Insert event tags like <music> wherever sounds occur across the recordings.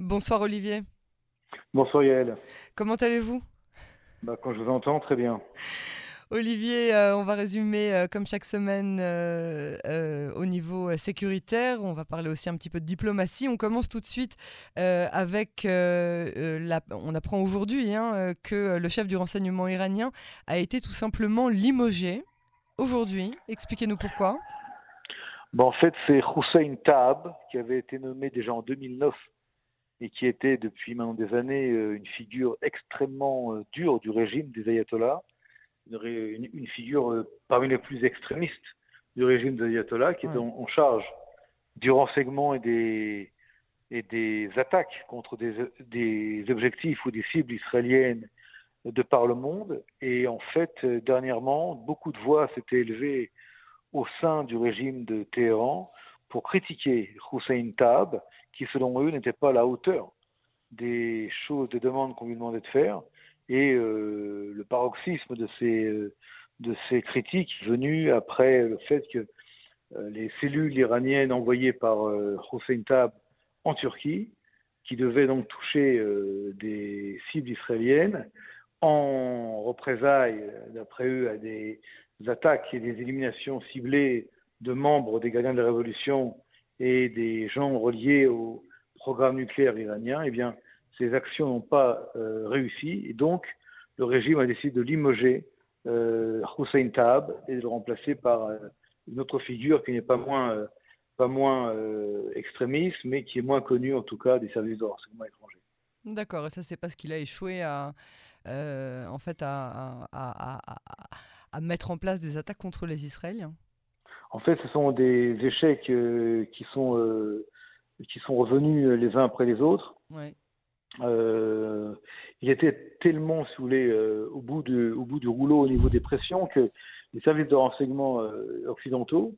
Bonsoir Olivier. Bonsoir Yael. Comment allez-vous? Bah, Quand je vous entends, très bien. Olivier, euh, on va résumer euh, comme chaque semaine euh, au niveau sécuritaire. On va parler aussi un petit peu de diplomatie. On commence tout de suite avec la... On apprend aujourd'hui hein, que le chef du renseignement iranien a été tout simplement limogé aujourd'hui. Expliquez-nous pourquoi. Bon, en fait, c'est Hussein Taab qui avait été nommé déjà en 2009 et qui était depuis maintenant des années euh, une figure extrêmement euh, dure du régime des ayatollahs, une, figure euh, parmi les plus extrémistes du régime des ayatollahs, qui était en, charge du renseignement et des, et des attaques contre des, des, objectifs ou des cibles israéliennes de par le monde. Et en fait, dernièrement, beaucoup de voix s'étaient élevées au sein du régime de Téhéran pour critiquer Hussein Taab, qui selon eux n'était pas à la hauteur des choses, des demandes qu'on lui demandait de faire. Et euh, le paroxysme de ces, euh, de ces critiques venues après le fait que euh, les cellules iraniennes envoyées par Hossein Tab en Turquie, qui devaient donc toucher des cibles israéliennes, en représailles, d'après eux, à des attaques et des éliminations ciblées de membres des gardiens de la révolution et des gens reliés au programme nucléaire iranien, eh bien, ces actions n'ont pas euh, réussi. Et donc le régime a décidé de limoger euh, Hussein Taab et de le remplacer par euh, une autre figure qui n'est pas moins, euh, pas moins extrémiste, mais qui est moins connue en tout cas des services de renseignement étrangers. D'accord, et ça c'est parce qu'il a échoué à, en fait, à, à, à, mettre en place des attaques contre les Israéliens? En fait, ce sont des échecs euh, qui, sont, euh, qui sont revenus les uns après les autres. Euh, il était tellement saoulé au, bout de, au bout du rouleau au niveau des pressions que les services de renseignement occidentaux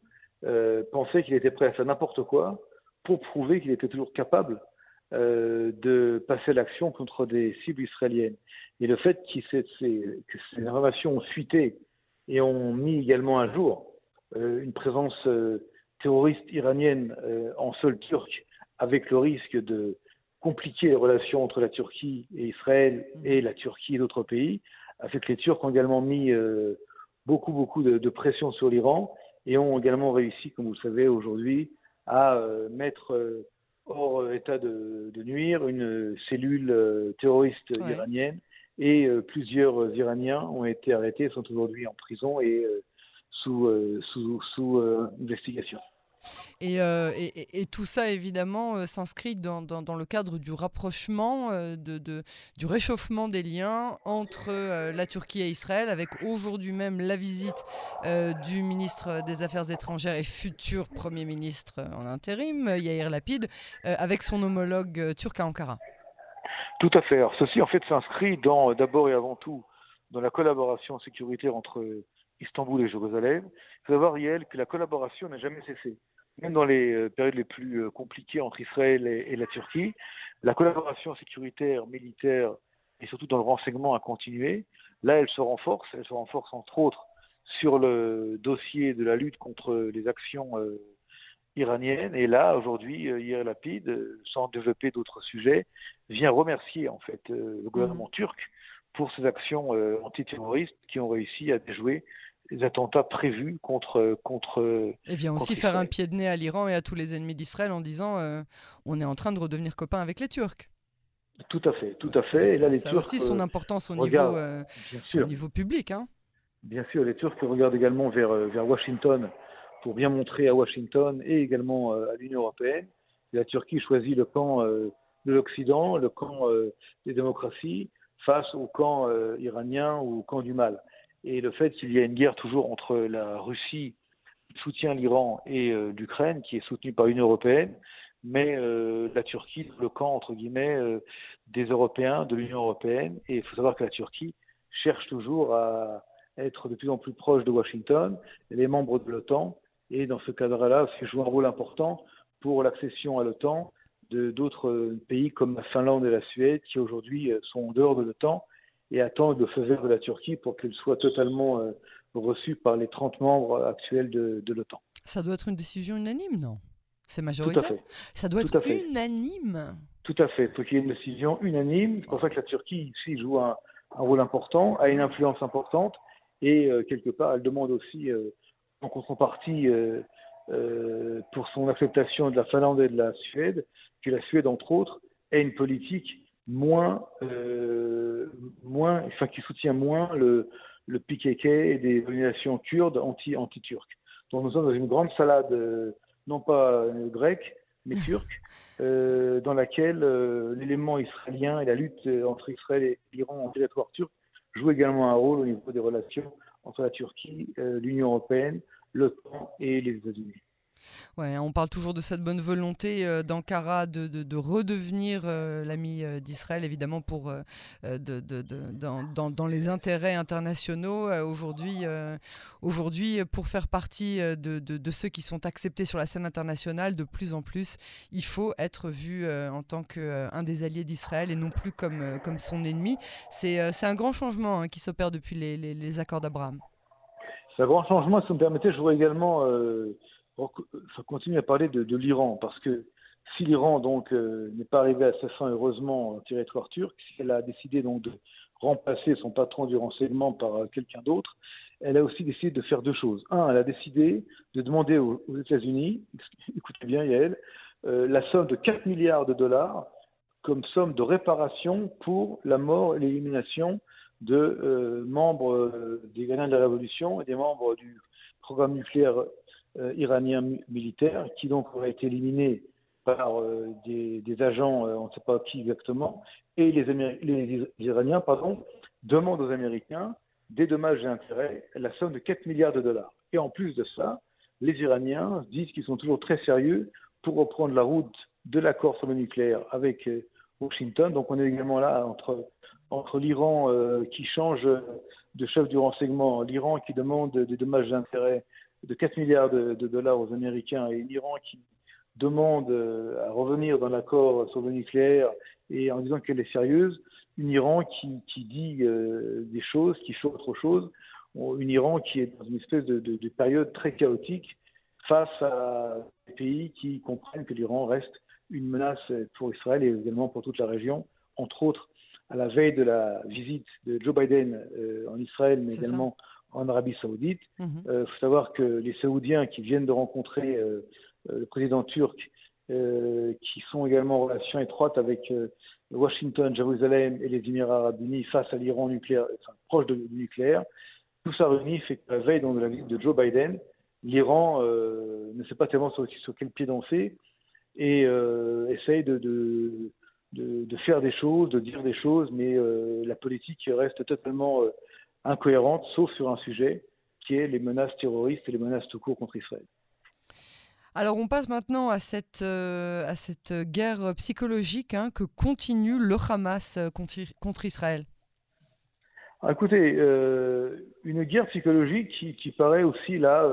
pensaient qu'il était prêt à faire n'importe quoi pour prouver qu'il était toujours capable de passer à l'action contre des cibles israéliennes. Et le fait que ces informations ont fuité et ont mis également un jour euh, une présence euh, terroriste iranienne euh, en sol turc, avec le risque de compliquer les relations entre la Turquie et Israël et la Turquie et d'autres pays, a fait que les Turcs ont également mis beaucoup, beaucoup de, pression sur l'Iran et ont également réussi, comme vous le savez aujourd'hui, à mettre hors état de, nuire une cellule terroriste iranienne. Et plusieurs Iraniens ont été arrêtés, sont aujourd'hui en prison et sous, euh, sous, sous euh, investigation. Euh, et, et, tout ça, évidemment, s'inscrit dans, dans, le cadre du rapprochement, de, de, du réchauffement des liens entre la Turquie et Israël, avec aujourd'hui même la visite du ministre des Affaires étrangères et futur Premier ministre en intérim, Yair Lapid, avec son homologue turc à Ankara. Tout à fait. Alors, ceci, en fait, s'inscrit d'abord et avant tout dans la collaboration sécuritaire entre Istanbul et Jérusalem. Il faut savoir, Yael, que la collaboration n'a jamais cessé. Même dans les euh, périodes les plus euh, compliquées entre Israël et, la Turquie, la collaboration sécuritaire, militaire et surtout dans le renseignement a continué. Là, elle se renforce. Elle se renforce entre autres sur le dossier de la lutte contre les actions euh, iraniennes. Et là, aujourd'hui, Yair Lapid, sans développer d'autres sujets, vient remercier en fait le gouvernement mmh. turc pour ces actions antiterroristes qui ont réussi à déjouer les attentats prévus contre. contre et vient aussi faire un pied de nez à l'Iran et à tous les ennemis d'Israël en disant euh, on est en train de redevenir copains avec les Turcs. Tout à fait, tout à fait. Et là, les ça a aussi son euh, importance au, niveau, euh, au niveau public. Hein. Bien sûr, les Turcs regardent également vers, vers Washington pour bien montrer à Washington et également à l'Union européenne que la Turquie choisit le camp de l'Occident, le camp des démocraties, face au camp iranien ou au camp du mal. Et le fait qu'il y a une guerre toujours entre la Russie, qui soutient l'Iran, et euh, l'Ukraine, qui est soutenue par l'Union européenne, mais euh, la Turquie, le camp, entre guillemets, euh, des Européens, de l'Union européenne. Et il faut savoir que la Turquie cherche toujours à être de plus en plus proche de Washington. Elle est membre de l'OTAN. Et dans ce cadre-là, elle joue un rôle important pour l'accession à l'OTAN d'autres pays comme la Finlande et la Suède, qui aujourd'hui sont en dehors de l'OTAN et attend le feu vert de la Turquie pour qu'elle soit totalement euh, reçue par les 30 membres actuels de, l'OTAN. Ça doit être une décision unanime, non? C'est majoritaire? Ça doit être unanime Tout à fait. Il faut qu'il y ait une décision unanime. C'est pour ça que la Turquie ici joue un, rôle important, a une influence importante et quelque part elle demande aussi en contrepartie pour son acceptation de la Finlande et de la Suède que la Suède entre autres ait une politique moins, moins, enfin qui soutient moins le, le PKK et des organisations kurdes anti, anti-turques. Donc nous sommes dans une grande salade, euh, non pas euh, grecque, mais <laughs> turque, euh, dans laquelle l'élément israélien et la lutte entre Israël et l'Iran en territoire turc jouent également un rôle au niveau des relations entre la Turquie, l'Union européenne, l'OTAN et les États-Unis. Ouais, on parle toujours de cette bonne volonté euh, d'Ankara de, de, redevenir euh, l'ami euh, d'Israël, évidemment, pour, de, dans, dans, les intérêts internationaux. aujourd'hui, pour faire partie de, ceux qui sont acceptés sur la scène internationale, de plus en plus, il faut être vu en tant qu'un des alliés d'Israël et non plus comme, comme son ennemi. C'est un grand changement hein, qui s'opère depuis les, les, accords d'Abraham. C'est un grand changement. Si vous me permettez, je voudrais également ça continue à parler de, l'Iran, parce que si l'Iran donc euh, n'est pas arrivé à sa fin heureusement en territoire turc, si elle a décidé donc de remplacer son patron du renseignement par euh, quelqu'un d'autre, elle a aussi décidé de faire deux choses. Un, elle a décidé de demander aux, États-Unis, <laughs> écoutez bien Yael, euh, la somme de 4 milliards de dollars comme somme de réparation pour la mort et l'élimination de membres des gagnants de la Révolution et des membres du programme nucléaire iranien militaire qui donc aurait été éliminé par euh, des, agents, euh, on ne sait pas qui exactement, et les, Iraniens pardon, demandent aux Américains des dommages et intérêts, la somme de 4 milliards de dollars. Et en plus de ça, les Iraniens disent qu'ils sont toujours très sérieux pour reprendre la route de l'accord sur le nucléaire avec Washington. Donc on est également là entre, entre l'Iran qui change de chef du renseignement, l'Iran qui demande des dommages et intérêts de 4 milliards de, dollars aux Américains et l'Iran qui demande euh, à revenir dans l'accord sur le nucléaire et en disant qu'elle est sérieuse, une Iran qui, qui dit euh, des choses, qui fait autre chose, une Iran qui est dans une espèce de, de, période très chaotique face à des pays qui comprennent que l'Iran reste une menace pour Israël et également pour toute la région, entre autres à la veille de la visite de Joe Biden euh, en Israël, mais également en Arabie Saoudite. Il mhm. euh, faut savoir que les Saoudiens qui viennent de rencontrer euh, euh, le président turc, qui sont également en relation étroite avec Washington, Jérusalem et les Émirats arabes unis face à l'Iran nucléaire, enfin, proche de, du nucléaire, tout ça réuni fait que la veille de la visite de Joe Biden, l'Iran ne sait pas tellement sur, quel pied danser et essaye de, de, de, faire des choses, de dire des choses, mais la politique reste totalement incohérente, sauf sur un sujet qui est les menaces terroristes et les menaces tout court contre Israël. Alors on passe maintenant à cette, euh, à cette guerre psychologique hein, que continue le Hamas euh, contre, contre Israël. Ah, écoutez, euh, une guerre psychologique qui, qui paraît aussi là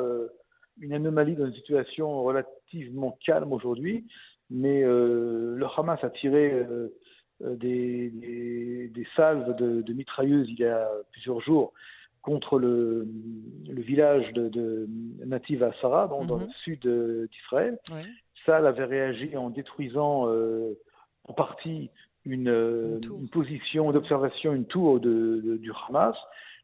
une anomalie dans une situation relativement calme aujourd'hui, mais le Hamas a tiré euh, des, des, salves de, mitrailleuses il y a plusieurs jours contre le, le village de, de Nativ Asara, dans, dans, le mhm. sud d'Israël. Ouais. Sal avait réagi en détruisant euh, en partie une, une, position d'observation, une tour de, du Hamas.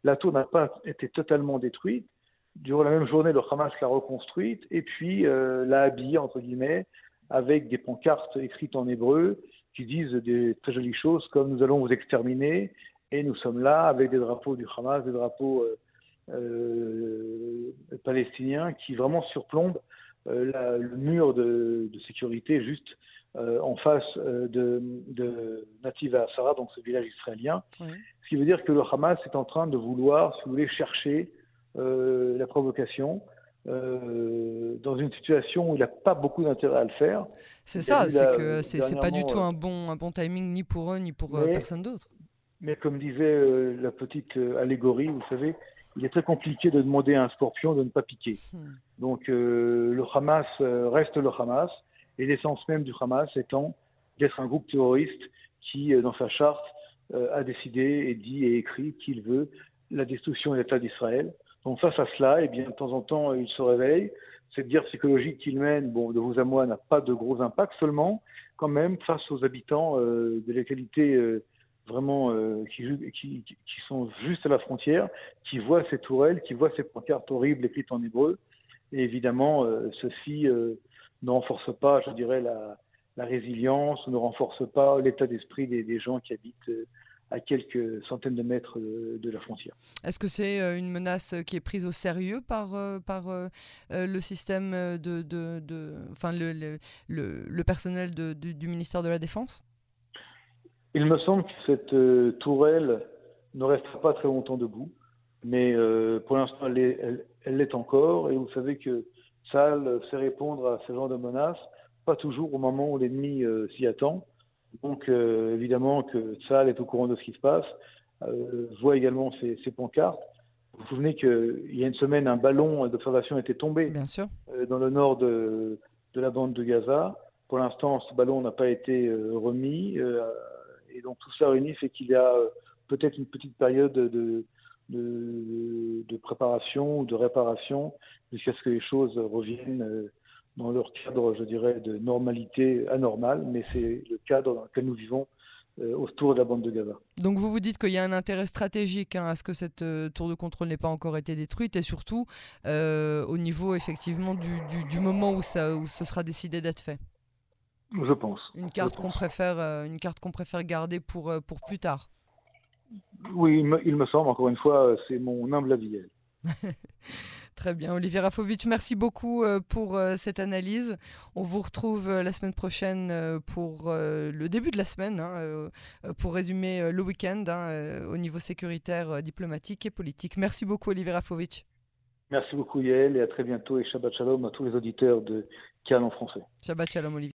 La tour n'a pas été totalement détruite. Durant la même journée, le Hamas l'a reconstruite et puis euh, l'a habillée, entre guillemets, avec des pancartes écrites en hébreu qui disent des très jolies choses comme nous allons vous exterminer et nous sommes là avec des drapeaux du Hamas, des drapeaux euh, euh, palestiniens qui vraiment surplombent euh, le mur de, sécurité juste en face de, de Nativa Asara, donc ce village israélien. Ce qui veut dire que le Hamas est en train de vouloir, si vous voulez, chercher la provocation euh, dans une situation où il n'a pas beaucoup d'intérêt à le faire. C'est ça, c'est que c'est pas du tout un bon, un bon timing ni pour eux ni pour euh, personne d'autre. Mais comme disait euh, la petite allégorie, vous savez, il est très compliqué de demander à un scorpion de ne pas piquer. Hmm. Donc le Hamas reste le Hamas, et l'essence même du Hamas étant d'être un groupe terroriste qui, dans sa charte, a décidé et dit et écrit qu'il veut la destruction de l'État d'Israël face à cela, eh bien, de temps en temps, il se réveille. Cette guerre psychologique qu'il mène, bon, de vous à moi, n'a pas de gros impact. Seulement, quand même face aux habitants de localités vraiment qui, qui, sont juste à la frontière, qui voient ces tourelles, qui voient ces pancartes horribles écrites en hébreu. Et évidemment, ceci ne renforce pas, je dirais, la, résilience, ne renforce pas l'état d'esprit des, des, gens qui habitent à quelques centaines de mètres de la frontière. Est-ce que c'est euh, une menace qui est prise au sérieux par, euh, par euh, le système de, de, de enfin le, le, le personnel de, du ministère de la Défense? Il me semble que cette tourelle ne restera pas très longtemps debout, mais pour l'instant elle l'est encore, et vous savez que ça sait répondre à ce genre de menaces, pas toujours au moment où l'ennemi s'y attend. Donc, euh, évidemment que Tsahal est au courant de ce qui se passe, euh, voit également ces, pancartes. Vous vous souvenez qu'il y a une semaine, un ballon d'observation était tombé euh, dans le nord de, la bande de Gaza. Pour l'instant, ce ballon n'a pas été remis. et donc, tout ça réunit fait qu'il y a peut-être une petite période de, de, préparation ou de réparation jusqu'à ce que les choses reviennent dans leur cadre, je dirais, de normalité anormale, mais c'est le cadre dans lequel nous vivons euh, autour de la bande de Gaza. Donc vous vous dites qu'il y a un intérêt stratégique hein, à ce que cette euh, tour de contrôle n'ait pas encore été détruite et surtout euh, au niveau effectivement du, du, moment où, ça, où ce sera décidé d'être fait. Je pense. Une carte qu'on préfère, une carte qu'on préfère garder pour, pour plus tard. Oui, il me, il me semble, encore une fois, c'est mon humble avis. <laughs> Très bien, Olivier Rafovitch, merci beaucoup euh, pour euh, cette analyse. On vous retrouve euh, la semaine prochaine pour le début de la semaine, hein, pour résumer le week-end hein, au niveau sécuritaire, diplomatique et politique. Merci beaucoup, Olivier Rafovitch. Merci beaucoup, Yael, et à très bientôt. Et Shabbat Shalom à tous les auditeurs de Cannes en français. Shabbat Shalom, Olivier.